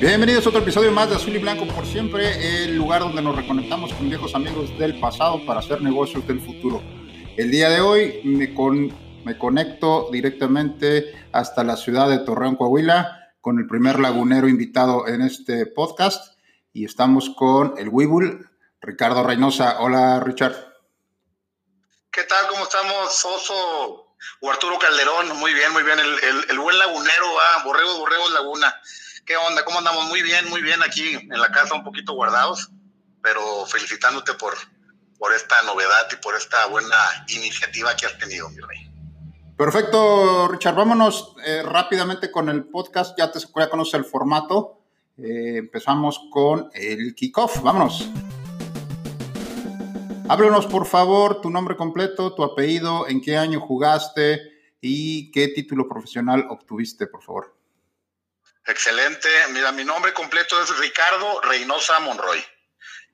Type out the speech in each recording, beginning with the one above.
Bienvenidos a otro episodio más de Azul y Blanco por siempre, el lugar donde nos reconectamos con viejos amigos del pasado para hacer negocios del futuro. El día de hoy me, me conecto directamente hasta la ciudad de Torreón, Coahuila, con el primer lagunero invitado en este podcast y estamos con el Webull, Ricardo Reynosa. Hola, Richard. ¿Qué tal? ¿Cómo estamos, Soso o Arturo Calderón? Muy bien, muy bien. El, buen lagunero, va, Borrego, Borrego Laguna. ¿Qué onda? ¿Cómo andamos? Muy bien, muy bien aquí en la casa, un poquito guardados, pero felicitándote por, por esta novedad y por esta buena iniciativa que has tenido, mi rey. Perfecto, Richard. Vámonos eh, rápidamente con el podcast. Ya te ya conoces el formato. Eh, empezamos con el kickoff. Vámonos. Háblanos, por favor, tu nombre completo, tu apellido, en qué año jugaste y qué título profesional obtuviste, por favor. Excelente. Mira, mi nombre completo es Ricardo Reynosa Monroy.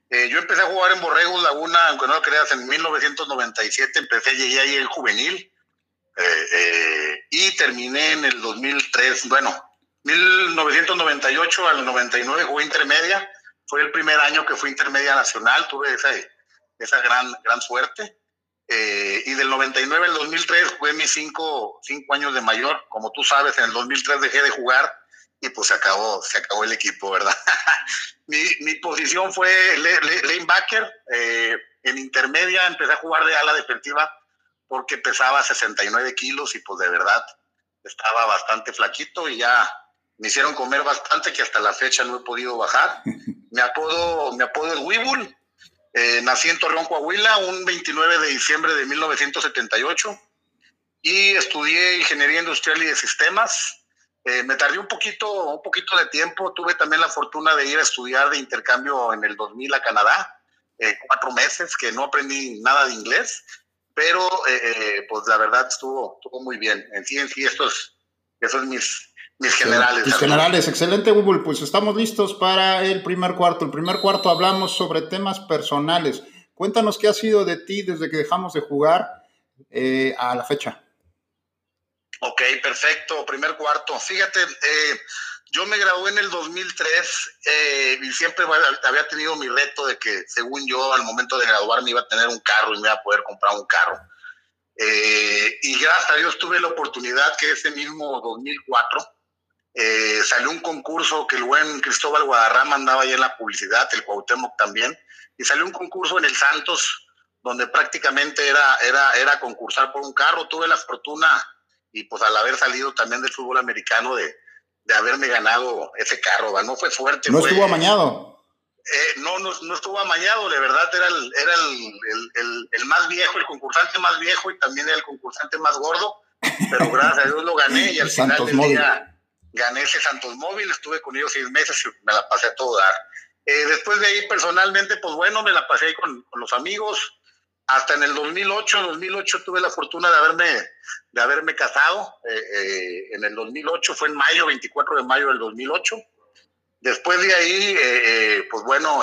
Eh, yo empecé a jugar en Borregos Laguna, aunque no lo creas, en 1997. Empecé, llegué ahí el juvenil eh, eh, y terminé en el 2003. Bueno, 1998 al 99 jugué intermedia. Fue el primer año que fui intermedia nacional. Tuve esa, esa gran, gran suerte. y del 99 al 2003 jugué mis cinco, cinco años de mayor. Como tú sabes, en el 2003 dejé de jugar y pues se acabó, se acabó el equipo, ¿verdad? mi, mi, posición fue lanebacker. Eh, en intermedia empecé a jugar de ala defensiva porque pesaba 69 kilos y pues de verdad estaba bastante flaquito y ya me hicieron comer bastante que hasta la fecha no he podido bajar. Mi apodo, mi apodo es Weebull. Eh, nací en Torreón, Coahuila, un 29 de diciembre de 1978 y estudié ingeniería industrial y de sistemas eh, me tardé un poquito, un poquito de tiempo. Tuve también la fortuna de ir a estudiar de intercambio en el 2000 a Canadá, eh, cuatro meses, que no aprendí nada de inglés, pero eh, pues la verdad estuvo, estuvo muy bien. En sí, en sí, estos, esos mis, mis generales. Mis generales, excelente, Google. Pues estamos listos para el primer cuarto. El primer cuarto hablamos sobre temas personales. Cuéntanos qué ha sido de ti desde que dejamos de jugar a la fecha. Ok, perfecto. Primer cuarto. Fíjate, eh, yo me gradué en el 2003 eh, y siempre había tenido mi reto de que, según yo, al momento de graduarme iba a tener un carro y me iba a poder comprar un carro. Eh, y gracias a Dios tuve la oportunidad que ese mismo 2004 salió un concurso que el buen Cristóbal Guadarrama andaba ahí en la publicidad, el Cuauhtémoc también, y salió un concurso en el Santos donde prácticamente era, era, era concursar por un carro. Tuve la fortuna y pues al haber salido también del fútbol americano de, de haberme ganado ese carro, ¿va? no fue fuerte. ¿No estuvo amañado? Eh, no, no, no, estuvo amañado, de verdad era, el, era el, el, el, más viejo, el concursante más viejo y también era el concursante más gordo, pero gracias a Dios lo gané y al final del día gané ese Santos Móvil, estuve con ellos seis meses y me la pasé a todo dar. Eh, después de ahí personalmente, pues bueno, me la pasé ahí con, con los amigos, hasta en el 2008, 2008 tuve la fortuna de haberme, de haberme casado. Eh, eh, en el 2008 fue en mayo, 24 de mayo del 2008. Después de ahí, eh, pues bueno,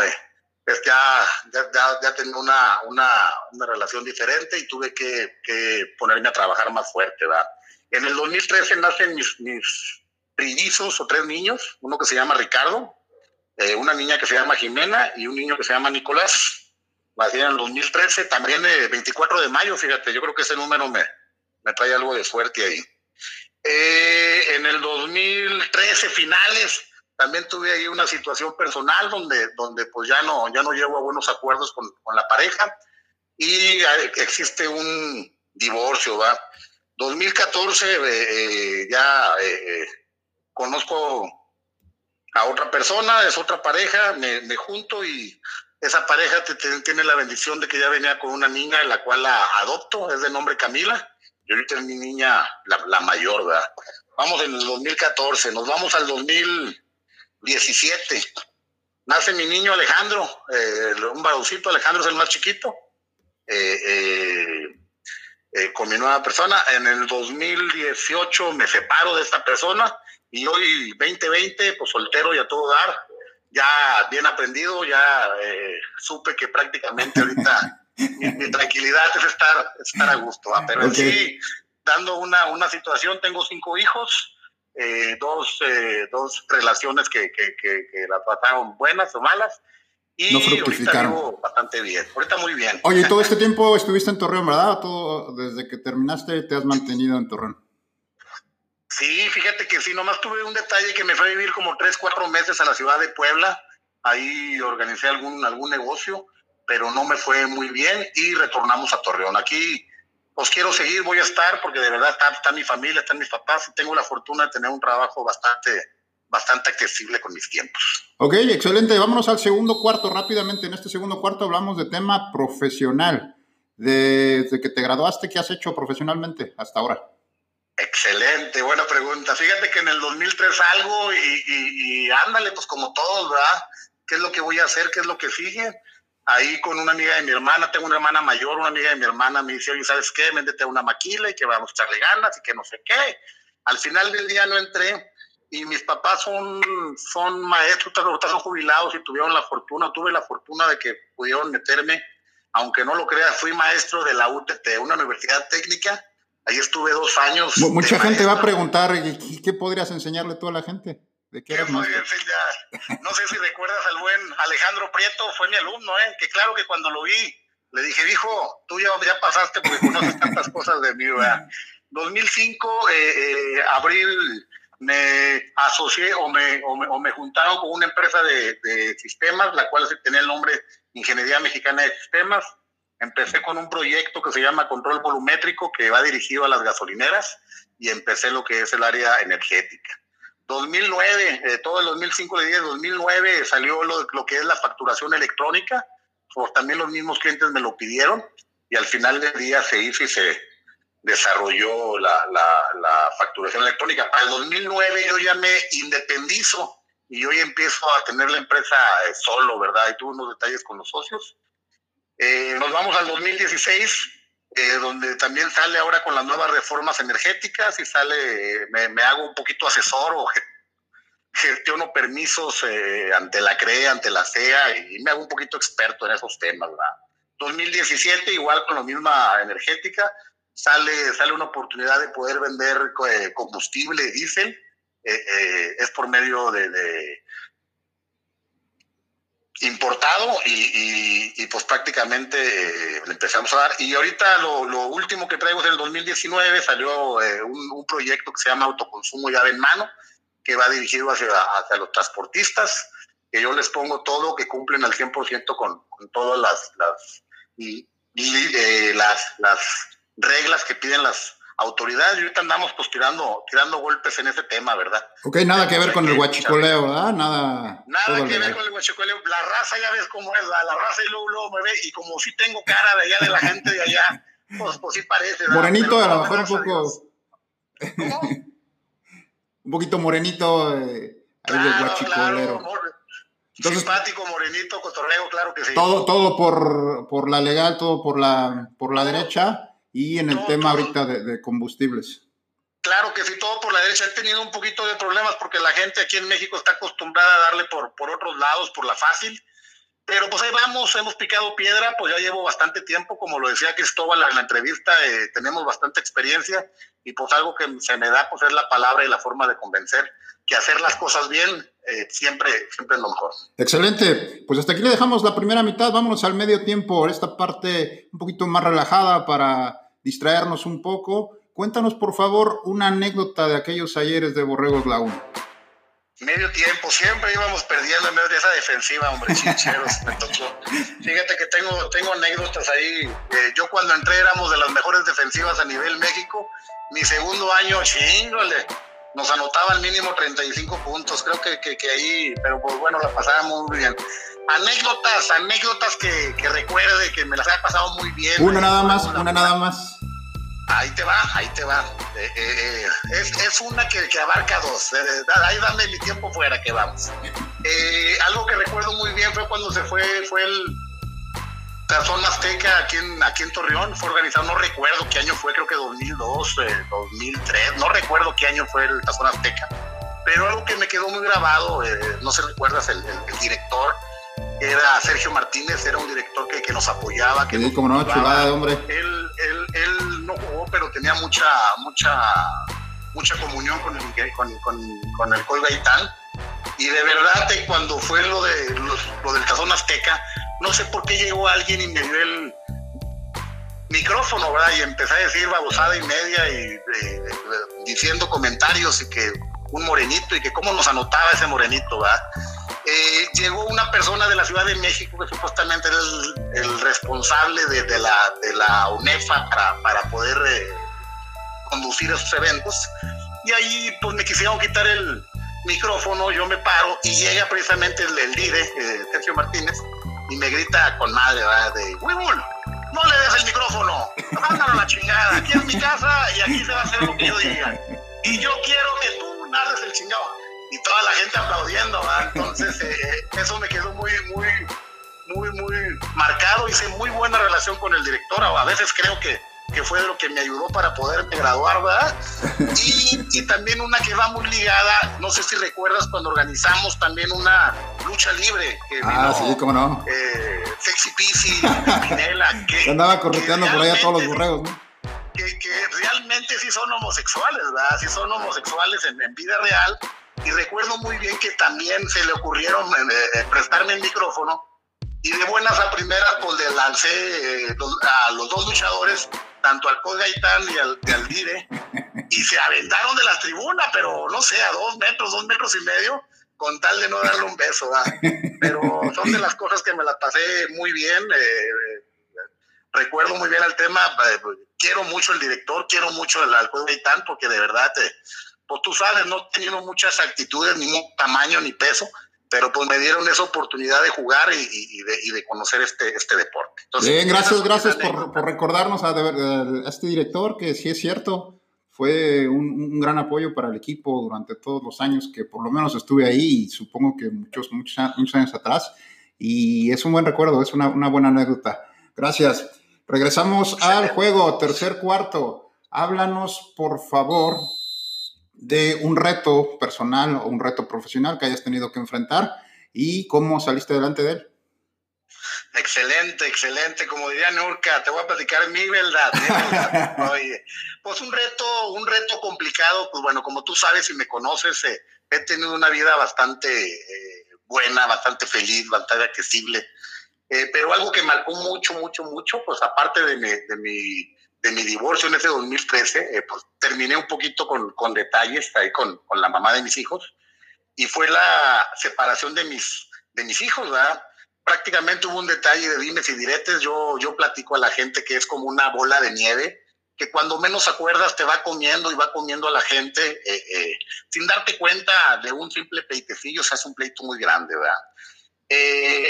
pues ya, ya, ya, tenía una, una, una, relación diferente y tuve que, que, ponerme a trabajar más fuerte, ¿verdad? En el 2013 nacen mis, mis trillizos o tres niños, uno que se llama Ricardo, una niña que se llama Jimena y un niño que se llama Nicolás en el 2013, también el 24 de mayo, fíjate, yo creo que ese número me, me trae algo de suerte ahí. Eh, en el 2013, finales, también tuve ahí una situación personal donde, donde pues ya no, ya no llevo a buenos acuerdos con, con la pareja y existe un divorcio, ¿va? 2014 eh, eh, ya conozco a otra persona, es otra pareja, me junto y esa pareja tiene la bendición de que ya venía con una niña, la cual la adopto, es de nombre Camila. Y ahorita es mi niña, la, mayor, ¿verdad? vamos en el 2014, nos vamos al 2017. Nace mi niño Alejandro, eh, un varoncito, Alejandro es el más chiquito, eh, con mi nueva persona. En el 2018 me separo de esta persona y hoy 2020, pues soltero y a todo dar, ya bien aprendido, ya supe que prácticamente ahorita mi, tranquilidad es estar, estar a gusto. Pero sí, dando una, una situación, tengo cinco hijos, eh, dos, eh, dos relaciones que, que, que, la trataron buenas o malas. Y no fructificaron. ahorita bastante bien, ahorita muy bien. Oye, todo este tiempo estuviste en Torreón, ¿verdad? Todo, desde que terminaste te has mantenido en Torreón. Sí, fíjate que sí, nomás tuve un detalle que me fue a vivir como tres, cuatro meses a la ciudad de Puebla. Ahí organicé algún, algún negocio, pero no me fue muy bien y retornamos a Torreón. Aquí pues quiero seguir, voy a estar porque de verdad está, mi familia, están mis papás y tengo la fortuna de tener un trabajo bastante, bastante accesible con mis tiempos. Ok, excelente. Vámonos al segundo cuarto rápidamente. En este segundo cuarto hablamos de tema profesional. Desde que te graduaste, ¿qué has hecho profesionalmente hasta ahora? Excelente, buena pregunta. Fíjate que en el 2003 salgo y, y ándale, pues como todos, ¿verdad? ¿Qué es lo que voy a hacer? ¿Qué es lo que sigue? ahí con una amiga de mi hermana, tengo una hermana mayor, una amiga de mi hermana me dice, oye, ¿sabes qué? Méndete una maquila y que vamos a echarle ganas y que no sé qué. Al final del día no entré y mis papás son, son maestros, son jubilados y tuvieron la fortuna, tuve la fortuna de que pudieron meterme, aunque no lo creas, fui maestro de la UTT, una universidad técnica, ahí estuve dos años. Mucha gente va a preguntar, ¿qué podrías enseñarle a toda la gente? ¿De qué No sé si recuerdas al buen Alejandro Prieto, fue mi alumno, ¿eh? que claro que cuando lo vi, le dije, hijo, tú ya, ya pasaste porque conoces tantas cosas de mí, ¿verdad? 2005, eh, eh, abril, me asocié o me, o me, me, juntaron con una empresa de, de, sistemas, la cual tenía el nombre Ingeniería Mexicana de Sistemas. Empecé con un proyecto que se llama Control Volumétrico, que va dirigido a las gasolineras, y empecé lo que es el área energética. 2009, eh, todo el 2005, 10, 2009 salió lo, lo, que es la facturación electrónica, pues también los mismos clientes me lo pidieron y al final del día se hizo y se desarrolló la, la, la facturación electrónica. Para el 2009 yo ya me independizo y hoy empiezo a tener la empresa eh, solo, ¿verdad? Y tuve unos detalles con los socios. Eh, nos vamos al 2016, eh, donde también sale ahora con las nuevas reformas energéticas y sale, me, hago un poquito asesor o gestiono permisos eh, ante la CRE, ante la CEA y me hago un poquito experto en esos temas. ¿verdad? 2017, igual con la misma energética, sale, sale una oportunidad de poder vender combustible, diésel, es por medio de importado y, pues prácticamente eh, le empezamos a dar. Y ahorita lo, último que traigo es en el 2019, salió eh, un, proyecto que se llama Autoconsumo llave en mano, que va dirigido hacia, hacia los transportistas, que yo les pongo todo, que cumplen al 100% con, con todas las, las, y, eh, las, las reglas que piden las, autoridades y ahorita andamos pues tirando, tirando golpes en ese tema, ¿verdad? Ok, nada que ver con el huachicoleo, ¿verdad? Nada. Nada que ver con el huachicoleo. La raza ya ves cómo es, la, raza y luego, luego me ve, y como si tengo cara de allá de la gente de allá, pues, pues sí parece. Morenito, a lo mejor un poco. un poquito morenito, eh, claro, guachicolero. Entonces, Simpático, morenito, cotorreo, claro que sí. Todo, todo por, por la legal, todo por la, por la derecha y en el tema ahorita de, combustibles. Claro que sí, todo por la derecha. He tenido un poquito de problemas porque la gente aquí en México está acostumbrada a darle por, por otros lados, por la fácil. Pero pues ahí vamos, hemos picado piedra, pues ya llevo bastante tiempo, como lo decía Cristóbal en la entrevista, eh, tenemos bastante experiencia y pues algo que se me da pues es la palabra y la forma de convencer que hacer las cosas bien eh, siempre, siempre es lo mejor. Excelente, pues hasta aquí le dejamos la primera mitad, vámonos al medio tiempo, esta parte un poquito más relajada para distraernos un poco. Cuéntanos por favor una anécdota de aquellos ayeres de Borregos Laguna. Medio tiempo, siempre íbamos perdiendo en medio de esa defensiva, hombre, chincheros, me tocó. Fíjate que tengo, tengo anécdotas ahí. Eh, yo cuando entré éramos de las mejores defensivas a nivel México. Mi segundo año, chingole, nos anotaban mínimo 35 puntos. Creo que, que, ahí, pero pues bueno, la pasábamos muy bien. Anécdotas, anécdotas que, que recuerde, que me las haya pasado muy bien. Una nada más, una nada más. Ahí te va, ahí te va. Eh, eh, es, es, una que, que, abarca dos. ahí dame mi tiempo fuera que vamos. algo que recuerdo muy bien fue cuando se fue, fue el Tazón Azteca aquí en, aquí en Torreón. Fue organizado, no recuerdo qué año fue, creo que 2002, 2003. No recuerdo qué año fue el Tazón Azteca. Pero algo que me quedó muy grabado, no sé si recuerdas, el, el director era Sergio Martínez, era un director que, que nos apoyaba. Que sí, como no, chulada, hombre. Él, él, él, no jugó, pero tenía mucha, mucha, mucha comunión con el, con, con, con el Col Gaitán. Y de verdad, cuando fue lo, de, lo, del Cazón Azteca, no sé por qué llegó alguien y me dio el micrófono, ¿verdad? Y empecé a decir babosada y media y diciendo comentarios y que un morenito y que cómo nos anotaba ese morenito, ¿verdad? Eh, llegó una persona de la Ciudad de México que supuestamente era el, responsable de, la, de la UNEFA para, para poder eh, conducir esos eventos. Y ahí pues me quisieron quitar el micrófono, yo me paro y llega precisamente el, líder, eh, Sergio Martínez, y me grita con madre, ¿verdad? De, Wibul, no le des el micrófono, mándalo a la chingada, aquí es mi casa y aquí se va a hacer lo que yo diga. Y yo quiero que tú narres el chingado y toda la gente aplaudiendo, Entonces, eh, eso me quedó muy, muy, muy, muy marcado. Hice muy buena relación con el director. A veces creo que, que fue lo que me ayudó para poderme graduar, ¿verdad? Y, y, también una que va muy ligada, no sé si recuerdas cuando organizamos también una lucha libre. Que ah, sí, cómo no. Eh, Sexy Pisi, Pinela, que... andaba correteando por ahí a todos los borregos, ¿no? Que, que, realmente sí son homosexuales, ¿verdad? Sí son homosexuales en, en vida real y recuerdo muy bien que también se le ocurrieron eh, eh, prestarme el micrófono y de buenas a primeras pues le lancé eh, a los dos luchadores, tanto al Cod Gaitán y al, y al Dire, y se aventaron de la tribuna, pero no sé, a dos metros, dos metros y medio, con tal de no darle un beso. Pero son de las cosas que me las pasé muy bien. recuerdo muy bien el tema. quiero mucho el director, quiero mucho al Cod Gaitán, porque de verdad pues tú sabes, no teniendo muchas actitudes, ni tamaño, ni peso, pero pues me dieron esa oportunidad de jugar y, de, conocer este, este deporte. Bien, gracias, gracias por, recordarnos a, este director, que sí es cierto, fue un, gran apoyo para el equipo durante todos los años que por lo menos estuve ahí y supongo que muchos, muchos, muchos años atrás. Y es un buen recuerdo, es una, una buena anécdota. Gracias. Regresamos al juego, tercer cuarto. Háblanos, por favor, de un reto personal o un reto profesional que hayas tenido que enfrentar y cómo saliste delante de él. Excelente, excelente. Como diría Nurka, te voy a platicar mi verdad. pues un reto, un reto complicado. Pues bueno, como tú sabes y me conoces, eh, he tenido una vida bastante eh, buena, bastante feliz, bastante accesible. Eh, pero algo que marcó mucho, mucho, mucho, pues aparte de de mi de mi divorcio en ese 2013, eh, pues terminé un poquito con, con detalles ahí con, con, la mamá de mis hijos y fue la separación de mis, de mis hijos, ¿verdad? Prácticamente hubo un detalle de dimes y diretes. Yo, yo platico a la gente que es como una bola de nieve, que cuando menos acuerdas te va comiendo y va comiendo a la gente eh, eh, sin darte cuenta de un simple pleitecillo, se hace un pleito muy grande, ¿verdad?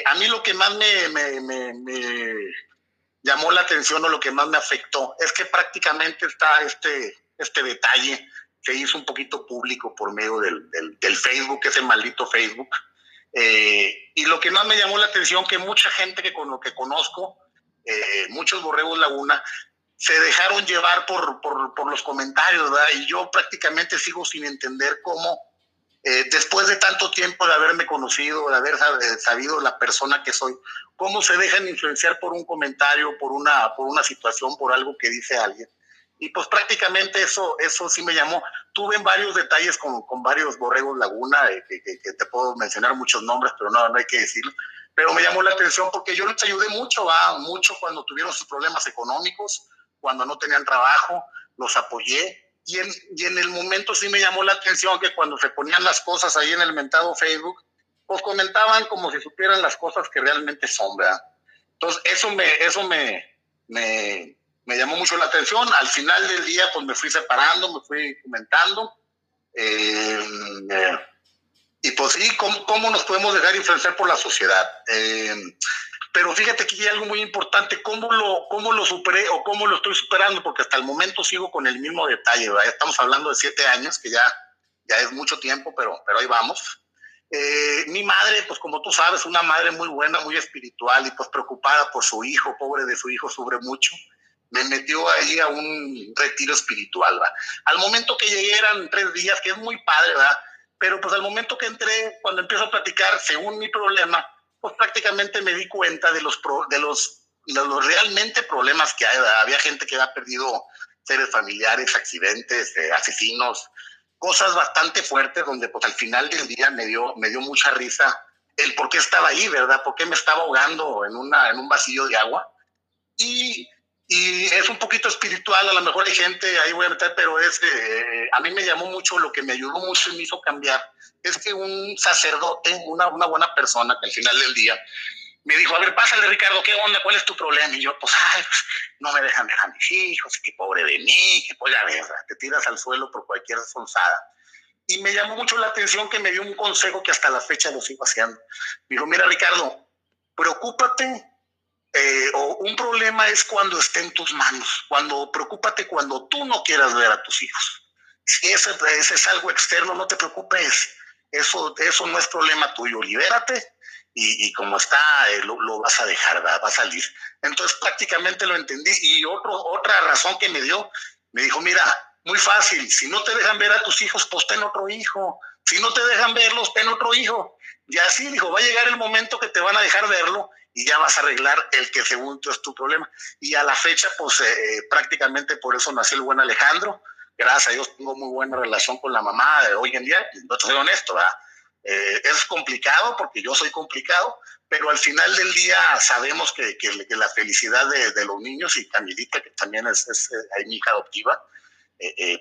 a mí lo que más me, me, me, me llamó la atención o lo que más me afectó es que prácticamente está este, este detalle que hizo un poquito público por medio del, del, Facebook, ese maldito Facebook. Eh, y lo que más me llamó la atención que mucha gente que con lo que conozco, eh, muchos borregos Laguna, se dejaron llevar por, por, por los comentarios, ¿verdad? Y yo prácticamente sigo sin entender cómo, eh, después de tanto tiempo de haberme conocido, de haber sabido la persona que soy, cómo se dejan influenciar por un comentario, por una, por una situación, por algo que dice alguien. Y pues prácticamente eso, eso sí me llamó. Tuve varios detalles con, con varios borregos Laguna, eh, que, te puedo mencionar muchos nombres, pero no, no hay que decirlo. Pero me llamó la atención porque yo les ayudé mucho, va, mucho cuando tuvieron sus problemas económicos, cuando no tenían trabajo, los apoyé. Y en, y en el momento sí me llamó la atención que cuando se ponían las cosas ahí en el mentado Facebook, pues comentaban como si supieran las cosas que realmente son, ¿verdad? Entonces, eso me, eso me, me, me llamó mucho la atención. Al final del día, pues me fui separando, me fui comentando. Eh, eh, y pues sí, ¿cómo, ¿cómo, nos podemos dejar influenciar por la sociedad? Eh, Pero fíjate que hay algo muy importante, ¿cómo lo, cómo lo superé o cómo lo estoy superando? Porque hasta el momento sigo con el mismo detalle, ¿verdad? Estamos hablando de siete años, que ya, ya es mucho tiempo, pero, pero ahí vamos. Eh, mi madre, pues como tú sabes, una madre muy buena, muy espiritual y pues preocupada por su hijo, pobre de su hijo, sufre mucho me metió ahí a un retiro espiritual, ¿va? Al momento que llegué eran tres días, que es muy padre, ¿verdad? Pero pues al momento que entré, cuando empiezo a platicar, según mi problema, pues prácticamente me di cuenta de los, de los, realmente problemas que hay, Había gente que ha perdido seres familiares, accidentes, eh, asesinos, cosas bastante fuertes donde pues al final del día me dio, me dio mucha risa el por qué estaba ahí, ¿verdad? ¿Por qué me estaba ahogando en, una, en un vacío de agua? Y y es un poquito espiritual, a lo mejor hay gente, ahí voy a meter, pero es, eh, a mí me llamó mucho, lo que me ayudó mucho y me hizo cambiar, es que un sacerdote, una, una buena persona que al final del día me dijo, a ver, pásale Ricardo, ¿qué onda? ¿Cuál es tu problema? Y yo, pues, ay, pues, no me dejan ver a mis hijos, qué pobre de mí, que pues ya ves, te tiras al suelo por cualquier sonzada. Y me llamó mucho la atención que me dio un consejo que hasta la fecha lo sigo haciendo. Me dijo, mira Ricardo, preocúpate eh, o un problema es cuando esté en tus manos, cuando preocúpate cuando tú no quieras ver a tus hijos. Si ese, es algo externo, no te preocupes, eso, eso no es problema tuyo, libérate y, como está, eh, lo, vas a dejar, va, a salir. Entonces prácticamente lo entendí y otro, otra razón que me dio, me dijo, mira, muy fácil, si no te dejan ver a tus hijos, pues ten otro hijo, si no te dejan verlos, ten otro hijo. Y así dijo, va a llegar el momento que te van a dejar verlo y ya vas a arreglar el que según tú es tu problema. Y a la fecha, pues eh, eh, prácticamente por eso nació el buen Alejandro. Gracias a Dios tengo muy buena relación con la mamá de hoy en día. No soy honesto, ¿verdad? Eh, es complicado porque yo soy complicado, pero al final del día sabemos que, que, la felicidad de, de, los niños y Camilita, que también es, es, mi hija adoptiva,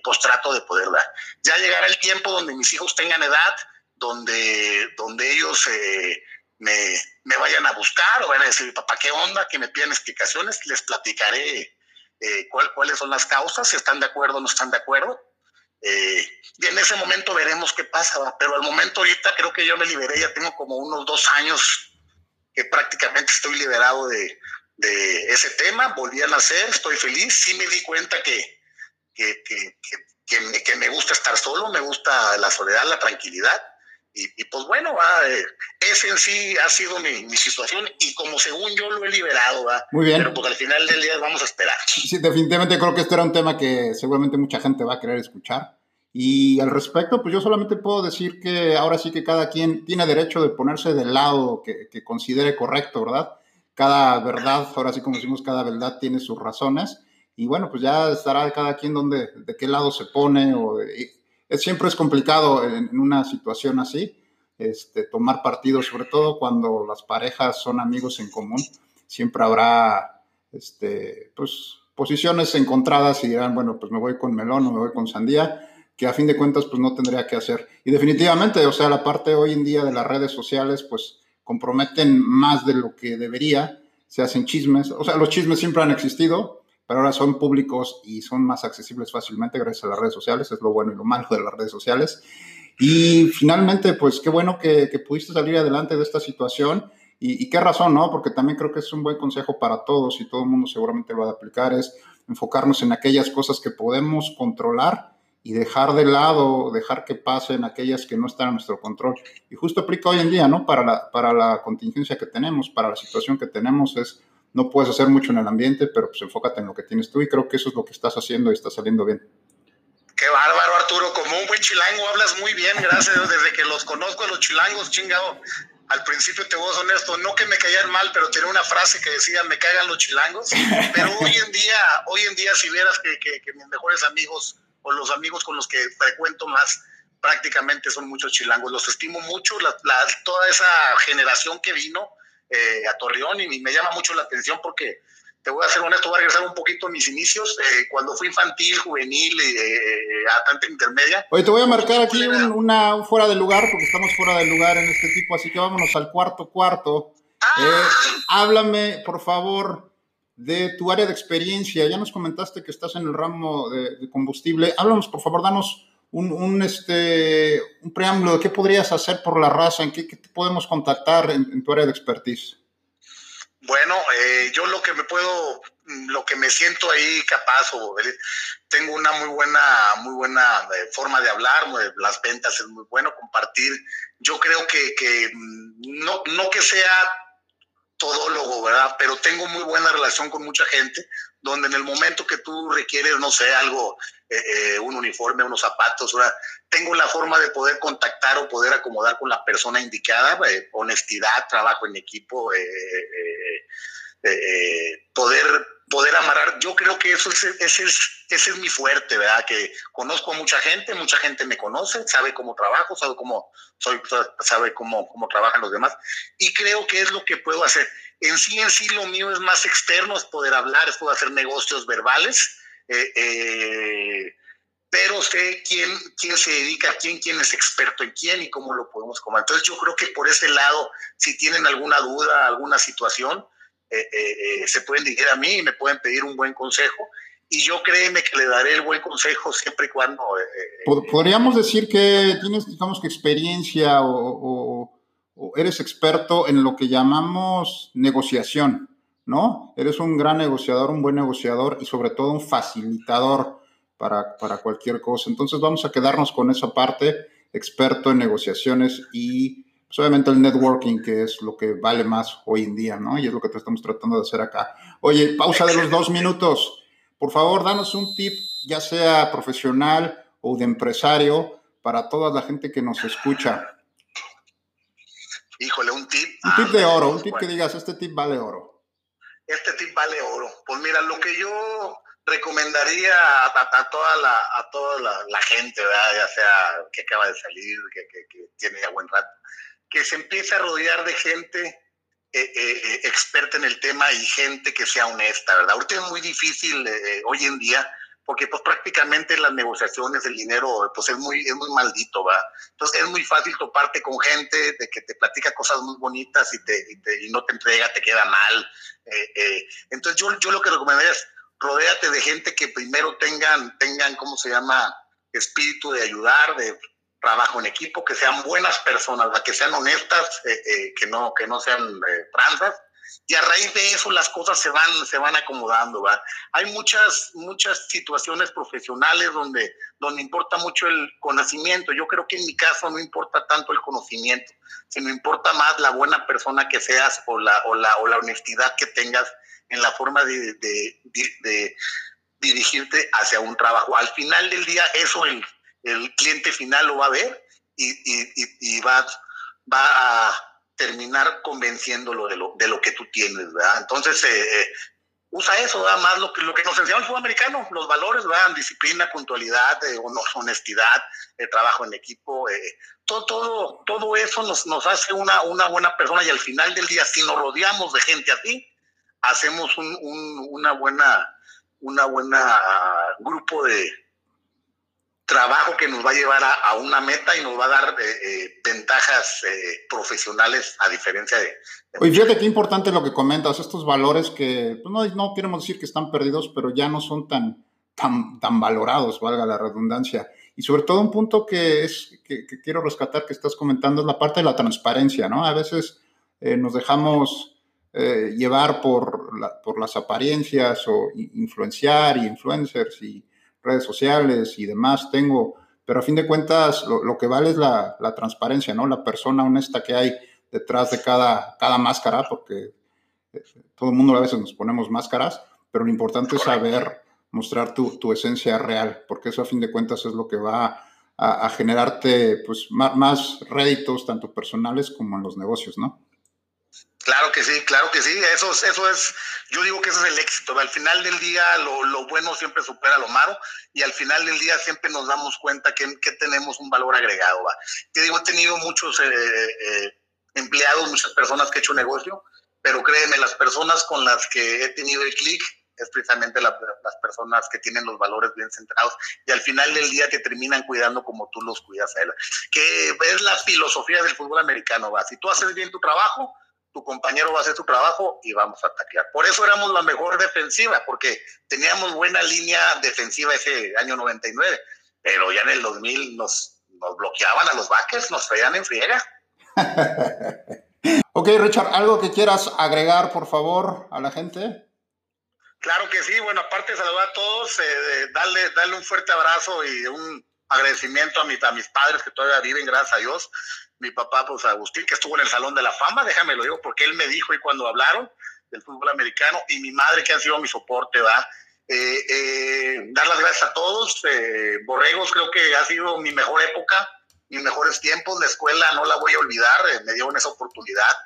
pues trato de poder dar. Ya llegará el tiempo donde mis hijos tengan edad, donde, donde ellos me, me vayan a buscar o van a decir, papá, ¿qué onda? Que me pidan explicaciones, les platicaré eh, cuáles son las causas, si están de acuerdo o no están de acuerdo. Eh, y en ese momento veremos qué pasa, pero al momento ahorita creo que yo me liberé, ya tengo como unos dos años que prácticamente estoy liberado de, de ese tema, volví a nacer, estoy feliz, sí me di cuenta que, que, que, que, que me gusta estar solo, me gusta la soledad, la tranquilidad, y, pues bueno, va, eh, ese en sí ha sido mi, situación y como según yo lo he liberado, va. Muy bien. Pero pues al final del día vamos a esperar. Sí, definitivamente creo que este era un tema que seguramente mucha gente va a querer escuchar. Y al respecto, pues yo solamente puedo decir que ahora sí que cada quien tiene derecho de ponerse del lado que, que considere correcto, ¿verdad? Cada verdad, ahora sí como decimos, cada verdad tiene sus razones. Y bueno, pues ya estará cada quien donde, de qué lado se pone o siempre es complicado en, una situación así, este, tomar partido, sobre todo cuando las parejas son amigos en común, siempre habrá este, pues, posiciones encontradas y dirán, bueno, pues me voy con melón o me voy con sandía, que a fin de cuentas pues no tendría que hacer. Y definitivamente, o sea, la parte hoy en día de las redes sociales pues comprometen más de lo que debería, se hacen chismes, o sea, los chismes siempre han existido, pero ahora son públicos y son más accesibles fácilmente gracias a las redes sociales, es lo bueno y lo malo de las redes sociales. Y finalmente, pues qué bueno que, pudiste salir adelante de esta situación y, qué razón, ¿no? Porque también creo que es un buen consejo para todos y todo el mundo seguramente lo va a aplicar, es enfocarnos en aquellas cosas que podemos controlar y dejar de lado, dejar que pasen aquellas que no están a nuestro control. Y justo aplica hoy en día, ¿no? Para la, para la contingencia que tenemos, para la situación que tenemos, es no puedes hacer mucho en el ambiente, pero pues enfócate en lo que tienes tú y creo que eso es lo que estás haciendo y está saliendo bien. Qué bárbaro, Arturo. Como un buen chilango hablas muy bien, gracias. Desde que los conozco a los chilangos, chingado. Al principio te voy a ser honesto, no que me caían mal, pero tenía una frase que decía, me caigan los chilangos. Pero hoy en día, hoy en día, si vieras que, que, mis mejores amigos o los amigos con los que frecuento más, prácticamente son muchos chilangos. Los estimo mucho, la, toda esa generación que vino, eh, a Torreón y me llama mucho la atención porque te voy a ser honesto, voy a regresar un poquito a mis inicios, eh, cuando fui infantil, juvenil, eh, a tanta intermedia. Oye, te voy a marcar aquí un, una fuera de lugar, porque estamos fuera de lugar en este tipo, así que vámonos al cuarto cuarto. Ah. háblame, por favor, de tu área de experiencia. Ya nos comentaste que estás en el ramo de, de combustible. Háblanos, por favor, danos un, este, un preámbulo de qué podrías hacer por la raza, en qué, te podemos contactar en, tu área de expertise. Bueno, eh, yo lo que me puedo, lo que me siento ahí capaz o tengo una muy buena, muy buena eh, forma de hablar, las ventas es muy bueno compartir. Yo creo que, que mm, no, no que sea todólogo, ¿verdad? Pero tengo muy buena relación con mucha gente, donde en el momento que tú requieres, no sé, algo, eh, eh, un uniforme, unos zapatos, tengo la forma de poder contactar o poder acomodar con la persona indicada, eh, honestidad, trabajo en equipo, poder, poder amarrar. Yo creo que eso es, ese, es, ese es mi fuerte, ¿verdad? Que conozco a mucha gente, mucha gente me conoce, sabe cómo trabajo, sabe cómo, soy, sabe cómo, cómo trabajan los demás, y creo que es lo que puedo hacer. En sí, en sí, lo mío es más externo, es poder hablar, es poder hacer negocios verbales, eh, eh, pero sé quién, quién se dedica a quién, quién es experto en quién y cómo lo podemos comer. Entonces yo creo que por ese lado, si tienen alguna duda, alguna situación, eh, se pueden dirigir a mí y me pueden pedir un buen consejo. Y yo créeme que le daré el buen consejo siempre y cuando... Podríamos decir que tienes, digamos que experiencia o eres experto en lo que llamamos negociación, ¿no? Eres un gran negociador, un buen negociador y sobre todo un facilitador para, para cualquier cosa. Entonces vamos a quedarnos con esa parte, experto en negociaciones y pues, obviamente el networking, que es lo que vale más hoy en día, ¿no? Y es lo que te estamos tratando de hacer acá. Oye, pausa de los dos minutos. Por favor, danos un tip, ya sea profesional o de empresario, para toda la gente que nos escucha. Híjole, un tip. Un tip de oro, un tip que digas, este tip vale oro. Este tip vale oro. Pues mira, lo que yo recomendaría a, toda la, a toda la, gente, ¿verdad? ya sea que acaba de salir, que, tiene ya buen rato, que se empiece a rodear de gente eh, eh, eh, experta en el tema y gente que sea honesta, ¿verdad? Ahorita es muy difícil hoy en día porque pues prácticamente las negociaciones, el dinero, pues es muy, es muy maldito, ¿va? Entonces es muy fácil toparte con gente de que te platica cosas muy bonitas y, te, y, no te entrega, te queda mal. Eh, eh. Entonces yo, yo lo que recomendaría es, rodéate de gente que primero tengan, tengan, ¿cómo se llama? Espíritu de ayudar, de trabajo en equipo, que sean buenas personas, que sean honestas, eh, que, no, que no sean tranzas y a raíz de eso las cosas se van, se van acomodando. ¿va? Hay muchas, muchas situaciones profesionales donde, donde importa mucho el conocimiento. Yo creo que en mi caso no importa tanto el conocimiento, sino importa más la buena persona que seas o la, o la, o la honestidad que tengas en la forma de, de, de, dirigirte hacia un trabajo. Al final del día, eso el, el cliente final lo va a ver y, y, y va, va a terminar convenciéndolo de lo, de lo que tú tienes, ¿verdad? Entonces, eh, eh, usa eso, ¿verdad? Más lo que, lo que nos enseñó el fútbol americano, los valores, ¿verdad? Disciplina, puntualidad, eh, honestidad, trabajo en equipo, todo, todo, todo eso nos, nos hace una, una buena persona y al final del día, si nos rodeamos de gente así, hacemos un, un una buena, una buena ah, grupo de, trabajo que nos va a llevar a, una meta y nos va a dar eh, eh, ventajas eh, profesionales a diferencia de... Oye, fíjate qué importante lo que comentas, estos valores que pues no, no queremos decir que están perdidos, pero ya no son tan, tan, tan valorados, valga la redundancia. Y sobre todo un punto que, es, que, quiero rescatar que estás comentando es la parte de la transparencia, ¿no? A veces nos dejamos... llevar por, por las apariencias o influenciar y influencers y, redes sociales y demás tengo, pero a fin de cuentas lo, que vale es la, transparencia, ¿no? La persona honesta que hay detrás de cada, cada máscara, porque eh, todo el mundo a veces nos ponemos máscaras, pero lo importante es saber mostrar tu, tu, esencia real, porque eso a fin de cuentas es lo que va a, a generarte pues, más, más réditos, tanto personales como en los negocios, ¿no? Claro que sí, claro que sí. Eso, eso es, yo digo que ese es el éxito. Al final del día, lo, lo bueno siempre supera lo malo y al final del día siempre nos damos cuenta que, que tenemos un valor agregado. ¿va? Te digo, he tenido muchos eh, eh, empleados, muchas personas que he hecho negocio, pero créeme, las personas con las que he tenido el clic es precisamente las personas que tienen los valores bien centrados y al final del día te terminan cuidando como tú los cuidas a él. Que es la filosofía del fútbol americano, va. Si tú haces bien tu trabajo, tu compañero va a hacer su trabajo y vamos a atacar. Por eso éramos la mejor defensiva, porque teníamos buena línea defensiva ese año 99, pero ya en el 2000 nos, nos bloqueaban a los backers, nos traían en friega. Ok, Richard, ¿algo que quieras agregar, por favor, a la gente? Claro que sí, bueno, aparte de saludar a todos, eh, darle, darle un fuerte abrazo y un agradecimiento a, mi, a mis padres que todavía viven, gracias a Dios. Mi papá, pues Agustín, que estuvo en el Salón de la Fama, déjame lo digo, porque él me dijo y cuando hablaron del fútbol americano, y mi madre que ha sido mi soporte, ¿va? Eh, eh, dar las gracias a todos. Eh, Borregos creo que ha sido mi mejor época, mis mejores tiempos. La escuela no la voy a olvidar, me dieron esa oportunidad.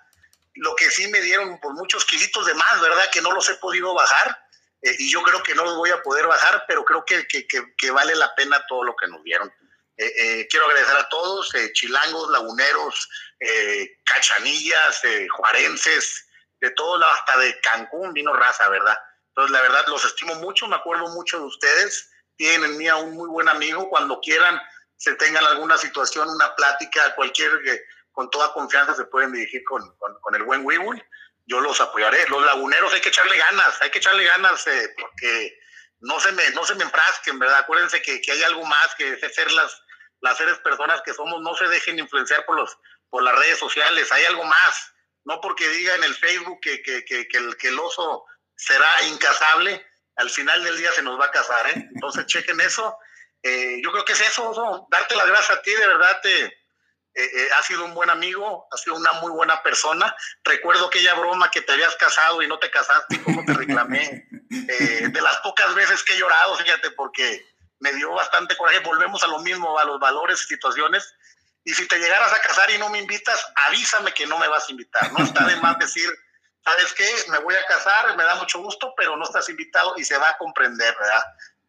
Lo que sí me dieron por muchos kilitos de más, ¿verdad? Que no los he podido bajar y yo creo que no los voy a poder bajar, pero creo que, que, que, vale la pena todo lo que nos dieron. Quiero agradecer a todos, chilangos, laguneros, cachanillas, juarenses, de todo, hasta de Cancún vino raza, ¿verdad? Entonces, la verdad, los estimo mucho, me acuerdo mucho de ustedes. Tienen en mí a un muy buen amigo. Cuando quieran, se tengan alguna situación, una plática, cualquier, eh, con toda confianza se pueden dirigir con, con, el buen Weeble. Yo los apoyaré. Los laguneros hay que echarle ganas, hay que echarle ganas eh, porque no se me, no se me enfrasquen, ¿verdad? Acuérdense que, que hay algo más que ser las, las seres personas que somos, no se dejen influenciar por, los, por las redes sociales, hay algo más. No porque diga en el Facebook que, que, que, el, que el oso será incasable, al final del día se nos va a casar, ¿eh? Entonces chequen eso. Eh, yo creo que es eso, darte las gracias a ti, de verdad te, eh, eh, has sido un buen amigo, has sido una muy buena persona. Recuerdo aquella broma que te habías casado y no te casaste, y cómo te reclamé. de las pocas veces que he llorado, fíjate, porque me dio bastante coraje. Volvemos a lo mismo, a los valores y situaciones. Y si te llegaras a casar y no me invitas, avísame que no me vas a invitar. No está de más decir ¿sabes qué? Me voy a casar, me da mucho gusto, pero no estás invitado y se va a comprender, ¿verdad?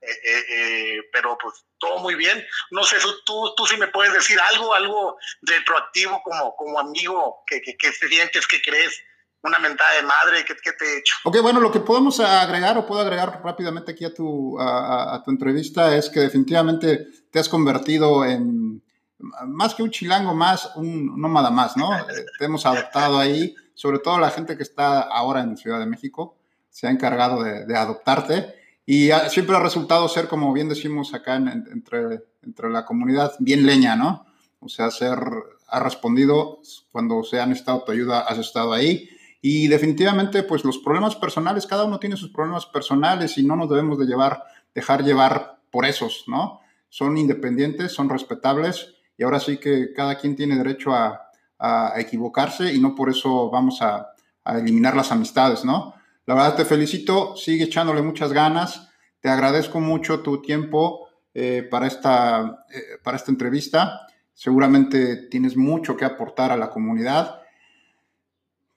Eh, eh, eh, pero pues todo muy bien. No sé, tú, tú sí me puedes decir algo, algo retroactivo como, como amigo, que, que, que sientes, que crees, una mentada de madre, ¿qué, te he hecho? Ok, bueno, lo que podemos agregar o puedo agregar rápidamente aquí a tu, a, a tu entrevista es que definitivamente te has convertido en más que un chilango más, un nómada más, ¿no? te hemos adoptado ahí sobre todo la gente que está ahora en Ciudad de México, se ha encargado de, adoptarte y siempre ha resultado ser, como bien decimos acá entre, entre la comunidad, bien leña, ¿no? O sea, ser, ha respondido cuando se ha necesitado tu ayuda, has estado ahí. Y definitivamente, pues los problemas personales, cada uno tiene sus problemas personales y no nos debemos de llevar, dejar llevar por esos, ¿no? Son independientes, son respetables y ahora sí que cada quien tiene derecho a, a, equivocarse y no por eso vamos a, eliminar las amistades, ¿no? La verdad te felicito, sigue echándole muchas ganas, te agradezco mucho tu tiempo eh, para, esta, eh, para esta entrevista, seguramente tienes mucho que aportar a la comunidad.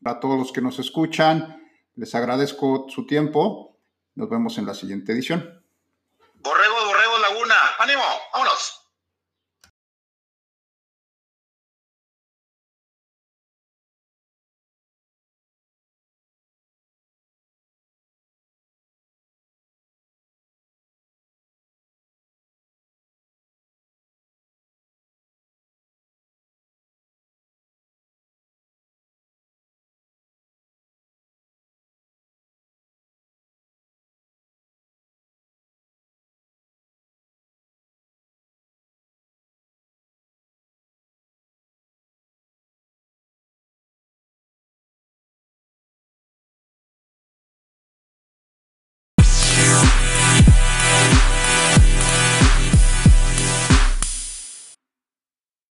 Para todos los que nos escuchan, les agradezco su tiempo, nos vemos en la siguiente edición. Borrego, Borrego Laguna, ánimo, vámonos.